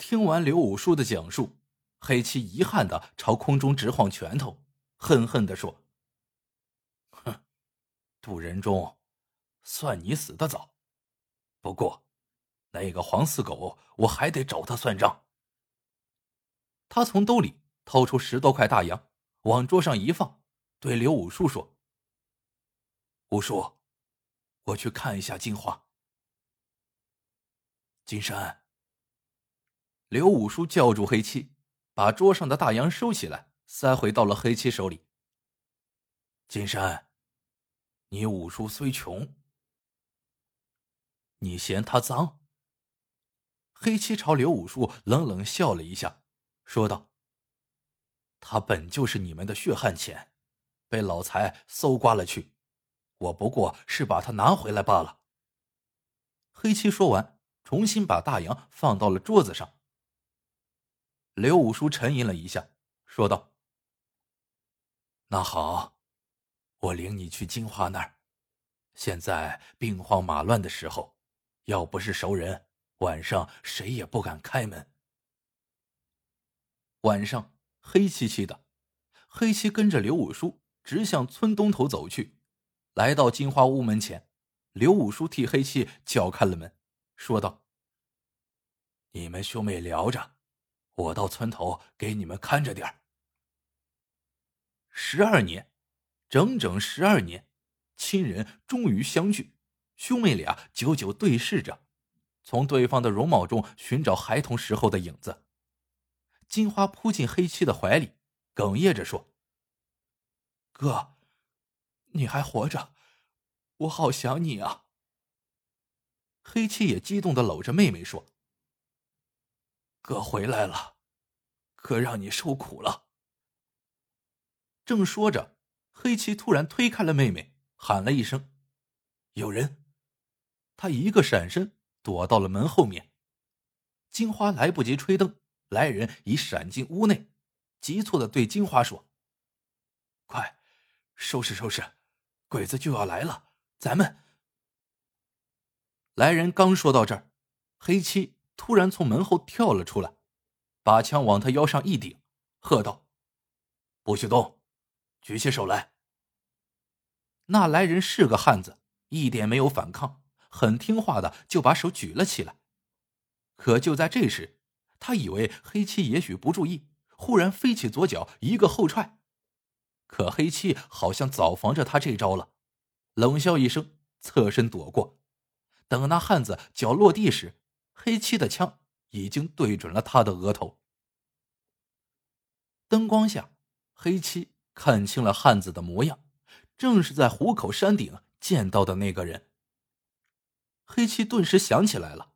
听完刘五叔的讲述，黑七遗憾的朝空中直晃拳头，恨恨的说：“哼，杜仁忠，算你死的早。不过，那个黄四狗，我还得找他算账。”他从兜里掏出十多块大洋，往桌上一放，对刘五叔说：“五叔，我去看一下金花。”金山。刘五叔叫住黑七，把桌上的大洋收起来，塞回到了黑七手里。金山，你五叔虽穷，你嫌他脏？黑七朝刘五叔冷冷笑了一下，说道：“他本就是你们的血汗钱，被老财搜刮了去，我不过是把他拿回来罢了。”黑七说完，重新把大洋放到了桌子上。刘五叔沉吟了一下，说道：“那好，我领你去金花那儿。现在兵荒马乱的时候，要不是熟人，晚上谁也不敢开门。”晚上黑漆漆的，黑漆跟着刘五叔直向村东头走去。来到金花屋门前，刘五叔替黑漆叫开了门，说道：“你们兄妹聊着。”我到村头给你们看着点儿。十二年，整整十二年，亲人终于相聚，兄妹俩久久对视着，从对方的容貌中寻找孩童时候的影子。金花扑进黑七的怀里，哽咽着说：“哥，你还活着，我好想你啊。”黑七也激动的搂着妹妹说。哥回来了，哥让你受苦了。正说着，黑七突然推开了妹妹，喊了一声：“有人！”他一个闪身躲到了门后面。金花来不及吹灯，来人已闪进屋内，急促的对金花说：“快，收拾收拾，鬼子就要来了，咱们……”来人刚说到这儿，黑七。突然从门后跳了出来，把枪往他腰上一顶，喝道：“不许动，举起手来。”那来人是个汉子，一点没有反抗，很听话的就把手举了起来。可就在这时，他以为黑七也许不注意，忽然飞起左脚一个后踹，可黑七好像早防着他这招了，冷笑一声，侧身躲过。等那汉子脚落地时，黑七的枪已经对准了他的额头。灯光下，黑七看清了汉子的模样，正是在虎口山顶见到的那个人。黑七顿时想起来了，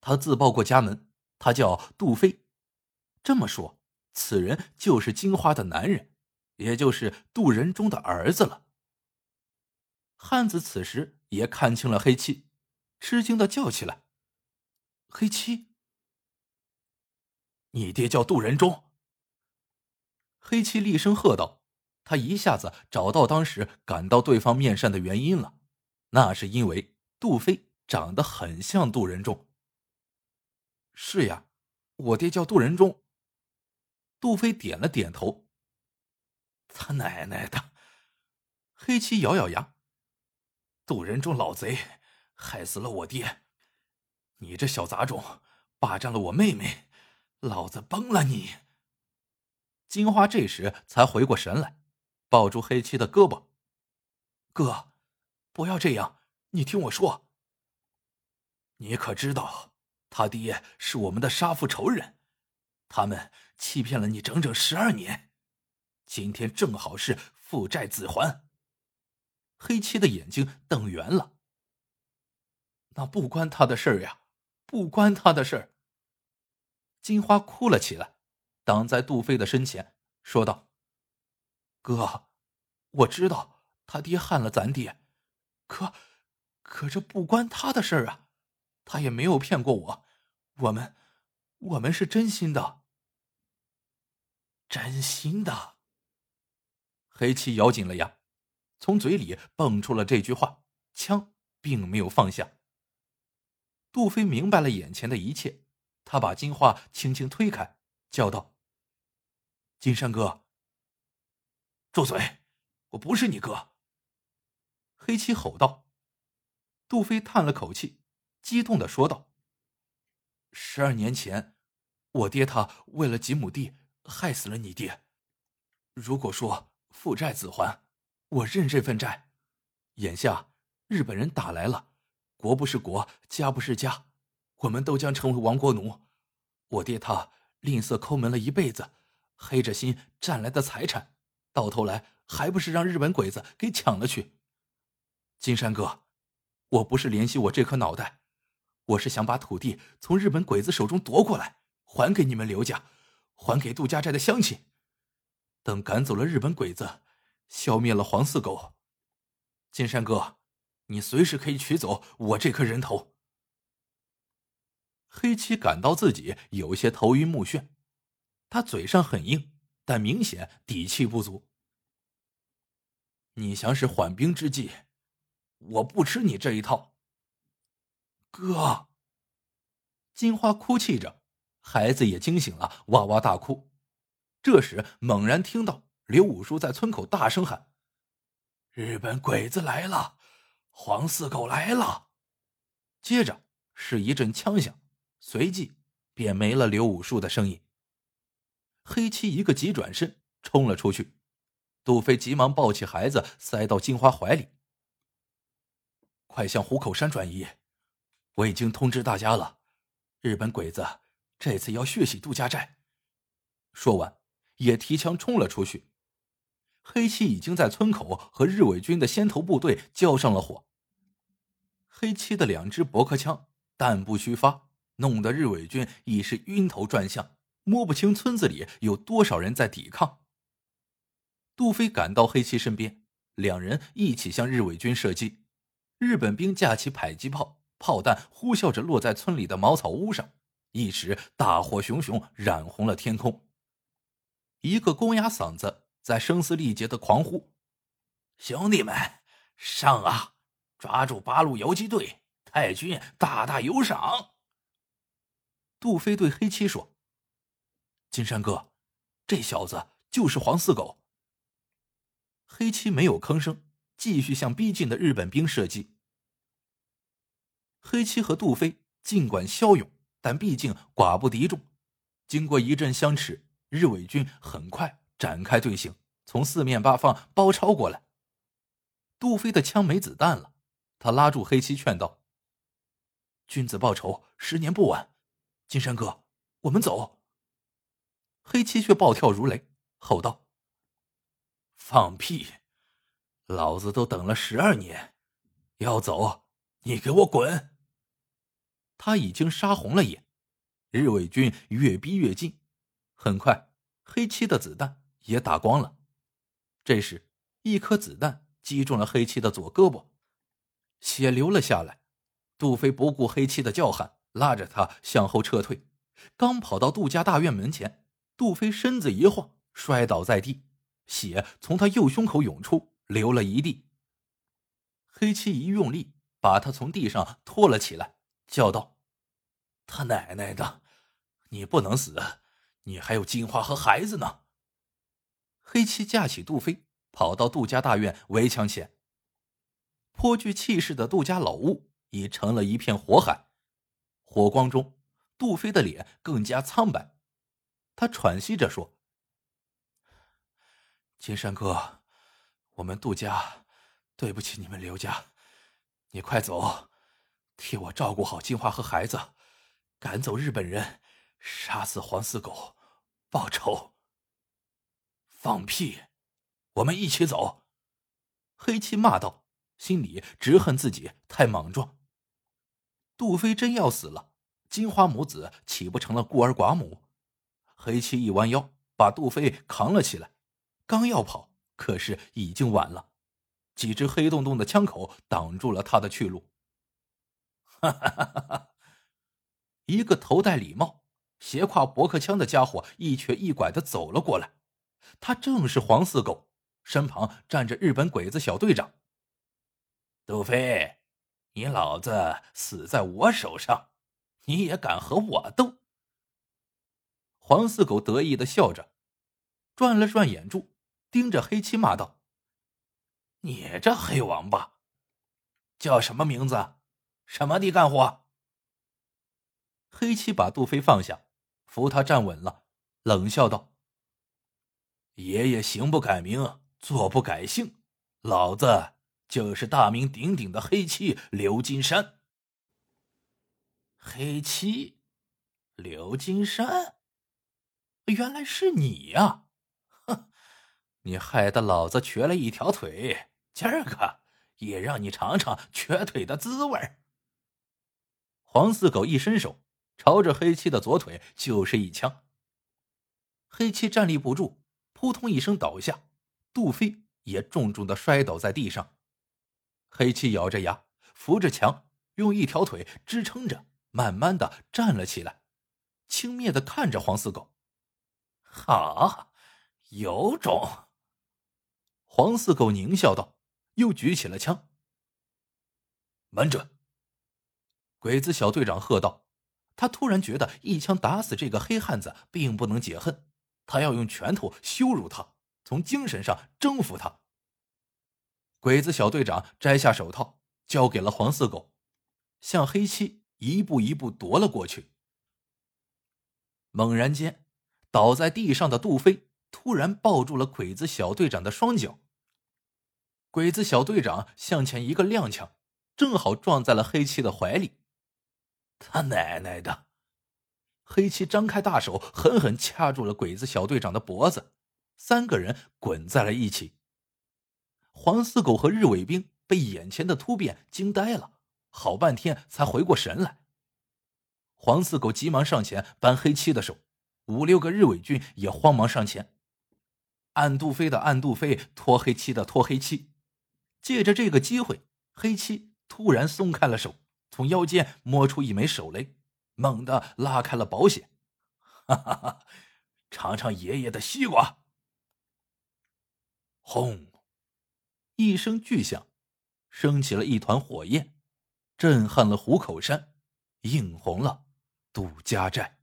他自报过家门，他叫杜飞。这么说，此人就是金花的男人，也就是杜仁忠的儿子了。汉子此时也看清了黑七，吃惊的叫起来。黑七，你爹叫杜仁忠。黑七厉声喝道：“他一下子找到当时赶到对方面善的原因了，那是因为杜飞长得很像杜仁忠。”是呀，我爹叫杜仁忠。杜飞点了点头。他奶奶的！黑七咬咬牙：“杜仁忠老贼，害死了我爹。”你这小杂种，霸占了我妹妹，老子崩了你！金花这时才回过神来，抱住黑七的胳膊：“哥，不要这样，你听我说。你可知道，他爹是我们的杀父仇人，他们欺骗了你整整十二年，今天正好是父债子还。”黑七的眼睛瞪圆了：“那不关他的事儿呀。”不关他的事儿。金花哭了起来，挡在杜飞的身前，说道：“哥，我知道他爹害了咱爹，可，可这不关他的事儿啊！他也没有骗过我，我们，我们是真心的，真心的。”黑七咬紧了牙，从嘴里蹦出了这句话，枪并没有放下。杜飞明白了眼前的一切，他把金花轻轻推开，叫道：“金山哥，住嘴！我不是你哥。”黑七吼道。杜飞叹了口气，激动的说道：“十二年前，我爹他为了几亩地，害死了你爹。如果说父债子还，我认这份债。眼下日本人打来了，国不是国，家不是家，我们都将成为亡国奴。我爹他吝啬抠门了一辈子，黑着心占来的财产，到头来还不是让日本鬼子给抢了去？金山哥。”我不是怜惜我这颗脑袋，我是想把土地从日本鬼子手中夺过来，还给你们刘家，还给杜家寨的乡亲。等赶走了日本鬼子，消灭了黄四狗，金山哥，你随时可以取走我这颗人头。黑七感到自己有些头晕目眩，他嘴上很硬，但明显底气不足。你想使缓兵之计？我不吃你这一套，哥。金花哭泣着，孩子也惊醒了，哇哇大哭。这时猛然听到刘五叔在村口大声喊：“日本鬼子来了，黄四狗来了！”接着是一阵枪响，随即便没了刘武术的声音。黑七一个急转身冲了出去，杜飞急忙抱起孩子塞到金花怀里。快向虎口山转移！我已经通知大家了，日本鬼子这次要血洗杜家寨。说完，也提枪冲了出去。黑七已经在村口和日伪军的先头部队交上了火。黑七的两支驳壳枪弹不虚发，弄得日伪军已是晕头转向，摸不清村子里有多少人在抵抗。杜飞赶到黑七身边，两人一起向日伪军射击。日本兵架起迫击炮，炮弹呼啸着落在村里的茅草屋上，一时大火熊熊，染红了天空。一个公鸭嗓子在声嘶力竭的狂呼：“兄弟们，上啊！抓住八路游击队，太君大大有赏！”杜飞对黑七说：“金山哥，这小子就是黄四狗。”黑七没有吭声。继续向逼近的日本兵射击。黑七和杜飞尽管骁勇，但毕竟寡不敌众。经过一阵相持，日伪军很快展开队形，从四面八方包抄过来。杜飞的枪没子弹了，他拉住黑七劝道：“君子报仇，十年不晚。金山哥，我们走。”黑七却暴跳如雷，吼道：“放屁！”老子都等了十二年，要走，你给我滚！他已经杀红了眼，日伪军越逼越近，很快，黑七的子弹也打光了。这时，一颗子弹击中了黑七的左胳膊，血流了下来。杜飞不顾黑七的叫喊，拉着他向后撤退。刚跑到杜家大院门前，杜飞身子一晃，摔倒在地，血从他右胸口涌出。流了一地。黑七一用力，把他从地上拖了起来，叫道：“他奶奶的，你不能死，你还有金花和孩子呢！”黑七架起杜飞，跑到杜家大院围墙前。颇具气势的杜家老屋已成了一片火海，火光中，杜飞的脸更加苍白。他喘息着说：“金山哥。”我们杜家对不起你们刘家，你快走，替我照顾好金花和孩子，赶走日本人，杀死黄四狗，报仇。放屁！我们一起走！黑七骂道，心里只恨自己太莽撞。杜飞真要死了，金花母子岂不成了孤儿寡母？黑七一弯腰，把杜飞扛了起来，刚要跑。可是已经晚了，几只黑洞洞的枪口挡住了他的去路。哈哈哈哈哈！一个头戴礼帽、斜挎驳壳枪的家伙一瘸一拐的走了过来，他正是黄四狗，身旁站着日本鬼子小队长。杜飞，你老子死在我手上，你也敢和我斗？黄四狗得意的笑着，转了转眼珠，盯着黑漆骂道：“你这黑王八，叫什么名字？什么地干活？”黑漆把杜飞放下，扶他站稳了，冷笑道：“爷爷行不改名，坐不改姓，老子就是大名鼎鼎的黑漆刘金山。”黑漆，刘金山，原来是你呀！哼，你害得老子瘸了一条腿，今儿个也让你尝尝瘸腿的滋味。黄四狗一伸手，朝着黑漆的左腿就是一枪。黑漆站立不住，扑通一声倒下，杜飞也重重的摔倒在地上。黑七咬着牙，扶着墙，用一条腿支撑着。慢慢的站了起来，轻蔑的看着黄四狗。好，有种！黄四狗狞笑道，又举起了枪。慢着！鬼子小队长喝道。他突然觉得一枪打死这个黑汉子并不能解恨，他要用拳头羞辱他，从精神上征服他。鬼子小队长摘下手套，交给了黄四狗，向黑漆。一步一步夺了过去。猛然间，倒在地上的杜飞突然抱住了鬼子小队长的双脚。鬼子小队长向前一个踉跄，正好撞在了黑漆的怀里。他奶奶的！黑漆张开大手，狠狠掐住了鬼子小队长的脖子，三个人滚在了一起。黄四狗和日伪兵被眼前的突变惊呆了。好半天才回过神来。黄四狗急忙上前扳黑漆的手，五六个日伪军也慌忙上前，按杜飞的按杜飞，拖黑漆的拖黑漆。借着这个机会，黑漆突然松开了手，从腰间摸出一枚手雷，猛地拉开了保险。哈哈哈！尝尝爷爷的西瓜！轰！一声巨响，升起了一团火焰。震撼了虎口山，映红了杜家寨。